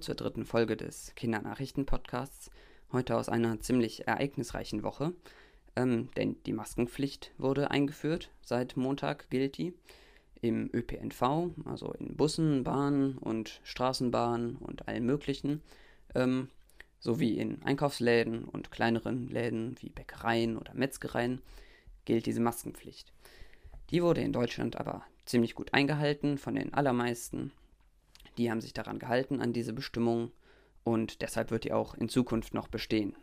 Zur dritten Folge des Kindernachrichten-Podcasts. Heute aus einer ziemlich ereignisreichen Woche, ähm, denn die Maskenpflicht wurde eingeführt. Seit Montag gilt die im ÖPNV, also in Bussen, Bahnen und Straßenbahnen und allen möglichen, ähm, sowie in Einkaufsläden und kleineren Läden wie Bäckereien oder Metzgereien gilt diese Maskenpflicht. Die wurde in Deutschland aber ziemlich gut eingehalten von den allermeisten die haben sich daran gehalten, an diese Bestimmung und deshalb wird die auch in Zukunft noch bestehen.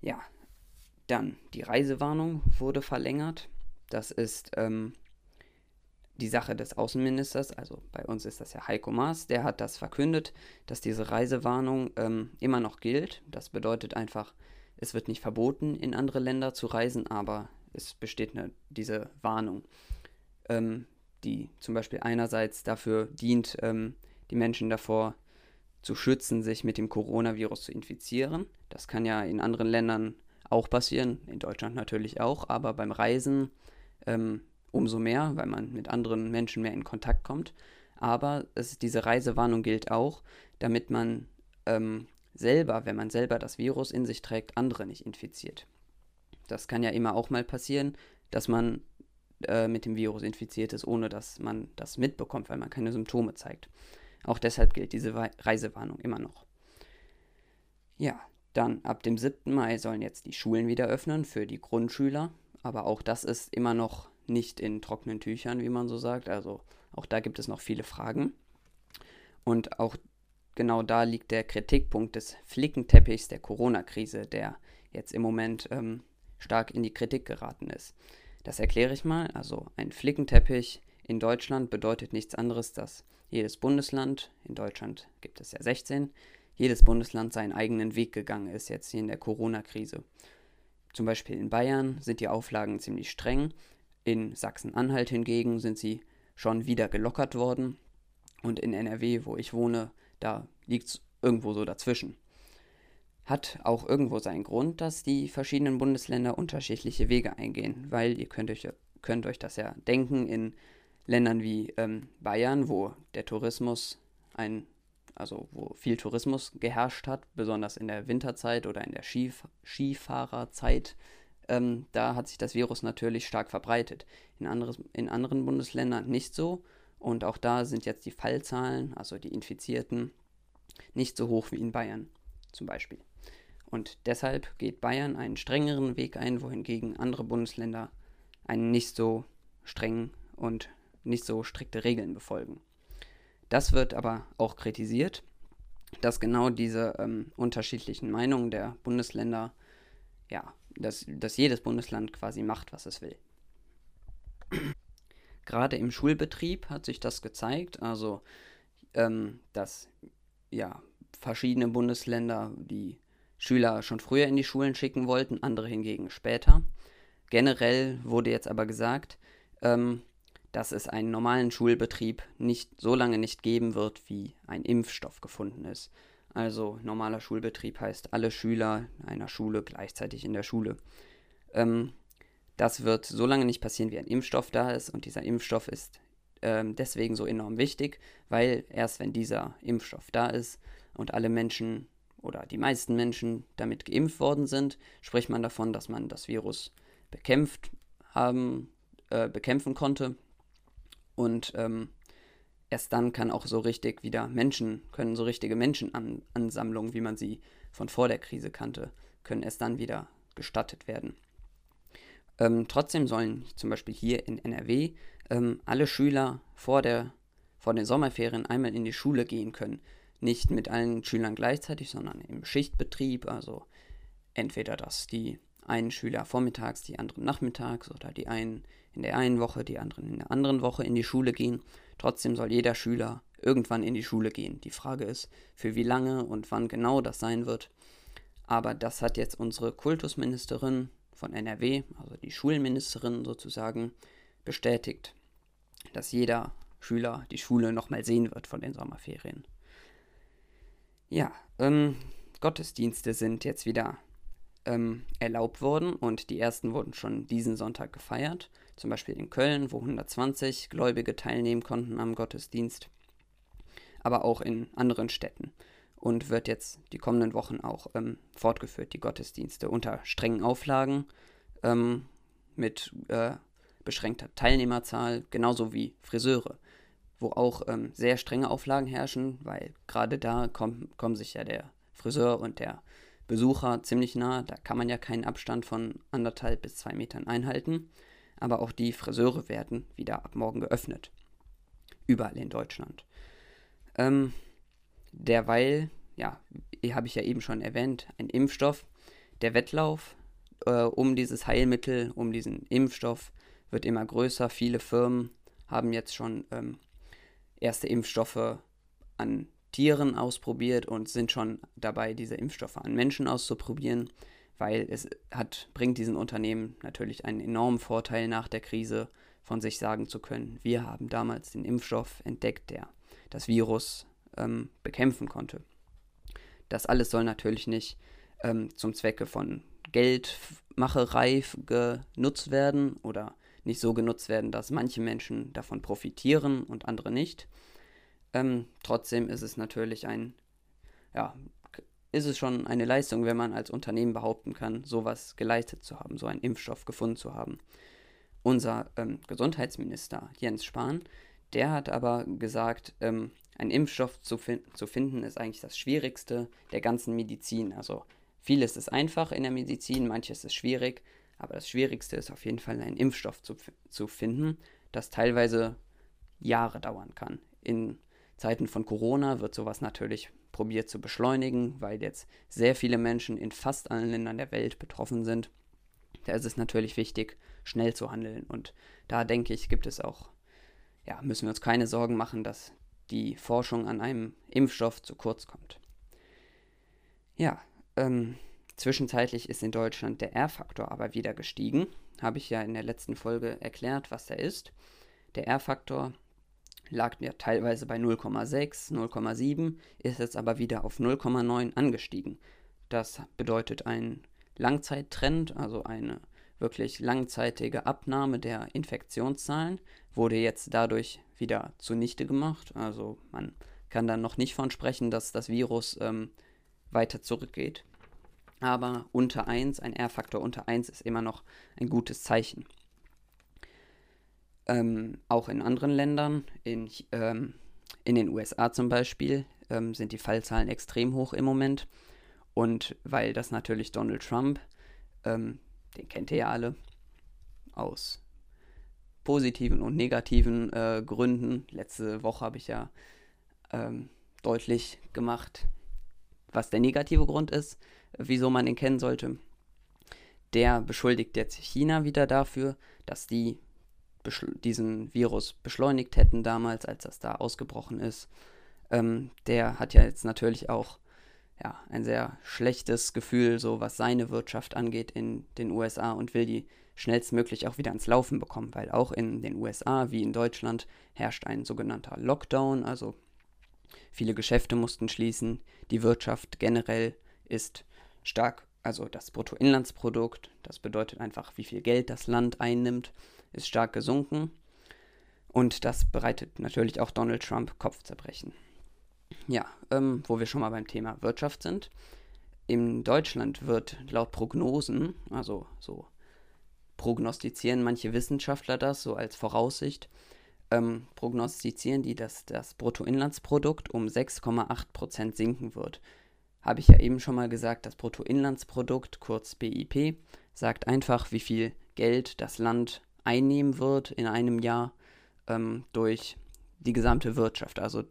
Ja, dann die Reisewarnung wurde verlängert. Das ist ähm, die Sache des Außenministers, also bei uns ist das ja Heiko Maas, der hat das verkündet, dass diese Reisewarnung ähm, immer noch gilt. Das bedeutet einfach, es wird nicht verboten, in andere Länder zu reisen, aber es besteht eine, diese Warnung. Ähm, die zum Beispiel einerseits dafür dient, ähm, die Menschen davor zu schützen, sich mit dem Coronavirus zu infizieren. Das kann ja in anderen Ländern auch passieren, in Deutschland natürlich auch, aber beim Reisen ähm, umso mehr, weil man mit anderen Menschen mehr in Kontakt kommt. Aber es, diese Reisewarnung gilt auch, damit man ähm, selber, wenn man selber das Virus in sich trägt, andere nicht infiziert. Das kann ja immer auch mal passieren, dass man äh, mit dem Virus infiziert ist, ohne dass man das mitbekommt, weil man keine Symptome zeigt. Auch deshalb gilt diese Reisewarnung immer noch. Ja, dann ab dem 7. Mai sollen jetzt die Schulen wieder öffnen für die Grundschüler, aber auch das ist immer noch nicht in trockenen Tüchern, wie man so sagt. Also auch da gibt es noch viele Fragen. Und auch genau da liegt der Kritikpunkt des Flickenteppichs der Corona-Krise, der jetzt im Moment ähm, stark in die Kritik geraten ist. Das erkläre ich mal. Also ein Flickenteppich in Deutschland bedeutet nichts anderes, dass jedes Bundesland, in Deutschland gibt es ja 16, jedes Bundesland seinen eigenen Weg gegangen ist jetzt hier in der Corona-Krise. Zum Beispiel in Bayern sind die Auflagen ziemlich streng, in Sachsen-Anhalt hingegen sind sie schon wieder gelockert worden und in NRW, wo ich wohne, da liegt es irgendwo so dazwischen. Hat auch irgendwo seinen Grund, dass die verschiedenen Bundesländer unterschiedliche Wege eingehen, weil ihr könnt euch, könnt euch das ja denken, in Ländern wie ähm, Bayern, wo der Tourismus ein, also wo viel Tourismus geherrscht hat, besonders in der Winterzeit oder in der Skif Skifahrerzeit, ähm, da hat sich das Virus natürlich stark verbreitet. In, anderes, in anderen Bundesländern nicht so. Und auch da sind jetzt die Fallzahlen, also die Infizierten, nicht so hoch wie in Bayern zum Beispiel. Und deshalb geht Bayern einen strengeren Weg ein, wohingegen andere Bundesländer einen nicht so strengen und nicht so strikte Regeln befolgen. Das wird aber auch kritisiert, dass genau diese ähm, unterschiedlichen Meinungen der Bundesländer, ja, dass, dass jedes Bundesland quasi macht, was es will. Gerade im Schulbetrieb hat sich das gezeigt, also ähm, dass ja verschiedene Bundesländer die Schüler schon früher in die Schulen schicken wollten, andere hingegen später. Generell wurde jetzt aber gesagt, ähm, dass es einen normalen Schulbetrieb nicht so lange nicht geben wird, wie ein Impfstoff gefunden ist. Also normaler Schulbetrieb heißt alle Schüler einer Schule gleichzeitig in der Schule. Ähm, das wird so lange nicht passieren, wie ein Impfstoff da ist. Und dieser Impfstoff ist ähm, deswegen so enorm wichtig, weil erst wenn dieser Impfstoff da ist und alle Menschen oder die meisten Menschen damit geimpft worden sind, spricht man davon, dass man das Virus bekämpft haben, äh, bekämpfen konnte. Und ähm, erst dann kann auch so richtig wieder Menschen, können so richtige Menschenansammlungen, wie man sie von vor der Krise kannte, können erst dann wieder gestattet werden. Ähm, trotzdem sollen zum Beispiel hier in NRW ähm, alle Schüler vor, der, vor den Sommerferien einmal in die Schule gehen können nicht mit allen Schülern gleichzeitig, sondern im Schichtbetrieb, also entweder dass die einen Schüler vormittags, die anderen nachmittags oder die einen in der einen Woche, die anderen in der anderen Woche in die Schule gehen. Trotzdem soll jeder Schüler irgendwann in die Schule gehen. Die Frage ist, für wie lange und wann genau das sein wird. Aber das hat jetzt unsere Kultusministerin von NRW, also die Schulministerin sozusagen, bestätigt, dass jeder Schüler die Schule nochmal sehen wird von den Sommerferien. Ja, ähm, Gottesdienste sind jetzt wieder ähm, erlaubt worden und die ersten wurden schon diesen Sonntag gefeiert. Zum Beispiel in Köln, wo 120 Gläubige teilnehmen konnten am Gottesdienst. aber auch in anderen Städten und wird jetzt die kommenden Wochen auch ähm, fortgeführt, die Gottesdienste unter strengen Auflagen ähm, mit äh, beschränkter Teilnehmerzahl, genauso wie Friseure, wo auch ähm, sehr strenge Auflagen herrschen, weil gerade da kommen, kommen sich ja der Friseur und der Besucher ziemlich nah, da kann man ja keinen Abstand von anderthalb bis zwei Metern einhalten, aber auch die Friseure werden wieder ab morgen geöffnet, überall in Deutschland. Ähm, derweil, ja, habe ich ja eben schon erwähnt, ein Impfstoff, der Wettlauf äh, um dieses Heilmittel, um diesen Impfstoff wird immer größer. Viele Firmen haben jetzt schon ähm, erste Impfstoffe an Tieren ausprobiert und sind schon dabei, diese Impfstoffe an Menschen auszuprobieren, weil es hat, bringt diesen Unternehmen natürlich einen enormen Vorteil nach der Krise von sich sagen zu können, wir haben damals den Impfstoff entdeckt, der das Virus ähm, bekämpfen konnte. Das alles soll natürlich nicht ähm, zum Zwecke von Geldmacherei genutzt werden oder nicht so genutzt werden, dass manche Menschen davon profitieren und andere nicht. Ähm, trotzdem ist es natürlich ein, ja, ist es schon eine Leistung, wenn man als Unternehmen behaupten kann, sowas geleistet zu haben, so einen Impfstoff gefunden zu haben. Unser ähm, Gesundheitsminister Jens Spahn, der hat aber gesagt, ähm, einen Impfstoff zu, fin zu finden ist eigentlich das Schwierigste der ganzen Medizin. Also vieles ist einfach in der Medizin, manches ist schwierig, aber das Schwierigste ist auf jeden Fall einen Impfstoff zu, zu finden, das teilweise Jahre dauern kann. In Zeiten von Corona wird sowas natürlich probiert zu beschleunigen, weil jetzt sehr viele Menschen in fast allen Ländern der Welt betroffen sind. Da ist es natürlich wichtig, schnell zu handeln. Und da denke ich, gibt es auch, ja, müssen wir uns keine Sorgen machen, dass die Forschung an einem Impfstoff zu kurz kommt. Ja, ähm, zwischenzeitlich ist in Deutschland der R-Faktor aber wieder gestiegen. Habe ich ja in der letzten Folge erklärt, was der ist. Der R-Faktor lag ja teilweise bei 0,6, 0,7, ist jetzt aber wieder auf 0,9 angestiegen. Das bedeutet ein Langzeittrend, also eine wirklich langzeitige Abnahme der Infektionszahlen, wurde jetzt dadurch wieder zunichte gemacht. Also man kann dann noch nicht von sprechen, dass das Virus ähm, weiter zurückgeht. Aber unter 1, ein R-Faktor unter 1 ist immer noch ein gutes Zeichen. Ähm, auch in anderen Ländern, in, ähm, in den USA zum Beispiel, ähm, sind die Fallzahlen extrem hoch im Moment. Und weil das natürlich Donald Trump, ähm, den kennt ihr ja alle, aus positiven und negativen äh, Gründen. Letzte Woche habe ich ja ähm, deutlich gemacht, was der negative Grund ist, wieso man ihn kennen sollte. Der beschuldigt jetzt China wieder dafür, dass die diesen Virus beschleunigt hätten damals, als das da ausgebrochen ist. Ähm, der hat ja jetzt natürlich auch ja, ein sehr schlechtes Gefühl, so was seine Wirtschaft angeht in den USA und will die schnellstmöglich auch wieder ans Laufen bekommen, weil auch in den USA wie in Deutschland herrscht ein sogenannter Lockdown, also viele Geschäfte mussten schließen, die Wirtschaft generell ist stark, also das Bruttoinlandsprodukt, das bedeutet einfach, wie viel Geld das Land einnimmt, ist stark gesunken. Und das bereitet natürlich auch Donald Trump Kopfzerbrechen. Ja, ähm, wo wir schon mal beim Thema Wirtschaft sind. In Deutschland wird laut Prognosen, also so prognostizieren manche Wissenschaftler das so als Voraussicht, ähm, prognostizieren die, dass das Bruttoinlandsprodukt um 6,8% sinken wird. Habe ich ja eben schon mal gesagt, das Bruttoinlandsprodukt, kurz BIP, sagt einfach, wie viel Geld das Land einnehmen wird in einem Jahr ähm, durch die gesamte Wirtschaft. Also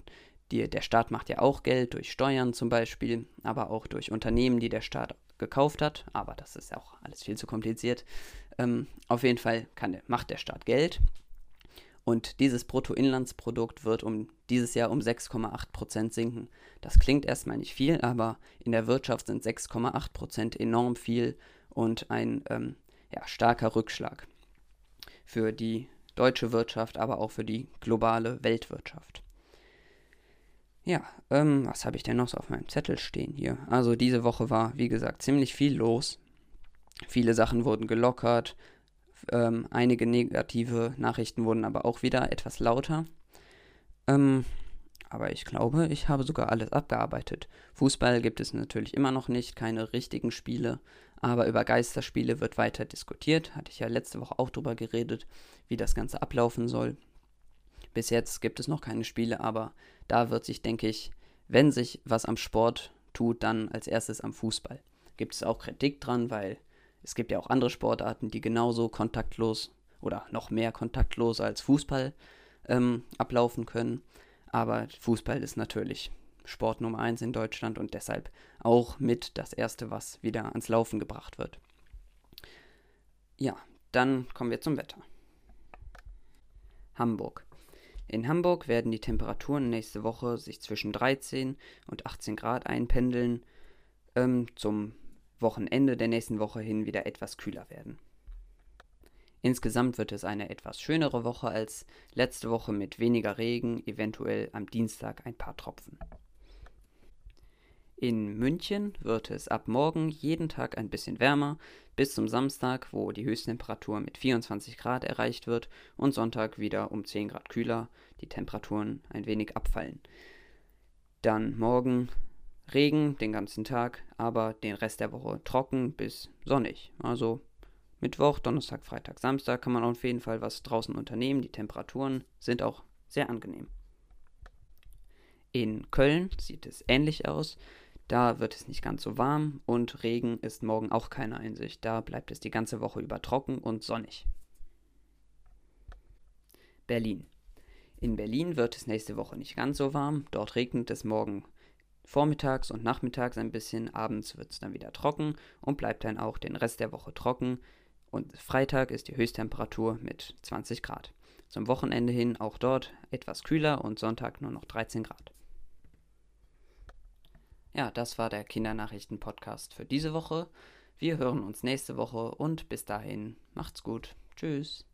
die, der Staat macht ja auch Geld durch Steuern zum Beispiel, aber auch durch Unternehmen, die der Staat gekauft hat. Aber das ist auch alles viel zu kompliziert. Ähm, auf jeden Fall kann, macht der Staat Geld. Und dieses Bruttoinlandsprodukt wird um dieses Jahr um 6,8% sinken. Das klingt erstmal nicht viel, aber in der Wirtschaft sind 6,8% enorm viel und ein ähm, ja, starker Rückschlag für die deutsche Wirtschaft, aber auch für die globale Weltwirtschaft. Ja, ähm, was habe ich denn noch so auf meinem Zettel stehen hier? Also diese Woche war, wie gesagt, ziemlich viel los. Viele Sachen wurden gelockert, ähm, einige negative Nachrichten wurden aber auch wieder etwas lauter. Ähm, aber ich glaube, ich habe sogar alles abgearbeitet. Fußball gibt es natürlich immer noch nicht, keine richtigen Spiele, aber über Geisterspiele wird weiter diskutiert. Hatte ich ja letzte Woche auch drüber geredet, wie das Ganze ablaufen soll. Bis jetzt gibt es noch keine Spiele, aber da wird sich, denke ich, wenn sich was am Sport tut, dann als erstes am Fußball. Gibt es auch Kritik dran, weil es gibt ja auch andere Sportarten, die genauso kontaktlos oder noch mehr kontaktlos als Fußball ähm, ablaufen können. Aber Fußball ist natürlich Sport Nummer 1 in Deutschland und deshalb auch mit das erste, was wieder ans Laufen gebracht wird. Ja, dann kommen wir zum Wetter. Hamburg. In Hamburg werden die Temperaturen nächste Woche sich zwischen 13 und 18 Grad einpendeln, ähm, zum Wochenende der nächsten Woche hin wieder etwas kühler werden. Insgesamt wird es eine etwas schönere Woche als letzte Woche mit weniger Regen, eventuell am Dienstag ein paar Tropfen. In München wird es ab morgen jeden Tag ein bisschen wärmer, bis zum Samstag, wo die Höchsttemperatur mit 24 Grad erreicht wird und Sonntag wieder um 10 Grad kühler, die Temperaturen ein wenig abfallen. Dann morgen Regen den ganzen Tag, aber den Rest der Woche trocken bis sonnig. Also Mittwoch, Donnerstag, Freitag, Samstag kann man auf jeden Fall was draußen unternehmen. Die Temperaturen sind auch sehr angenehm. In Köln sieht es ähnlich aus. Da wird es nicht ganz so warm und Regen ist morgen auch keine Einsicht. Da bleibt es die ganze Woche über trocken und sonnig. Berlin. In Berlin wird es nächste Woche nicht ganz so warm. Dort regnet es morgen vormittags und nachmittags ein bisschen. Abends wird es dann wieder trocken und bleibt dann auch den Rest der Woche trocken. Und Freitag ist die Höchsttemperatur mit 20 Grad. Zum Wochenende hin auch dort etwas kühler und Sonntag nur noch 13 Grad. Ja, das war der Kindernachrichten-Podcast für diese Woche. Wir hören uns nächste Woche und bis dahin macht's gut. Tschüss.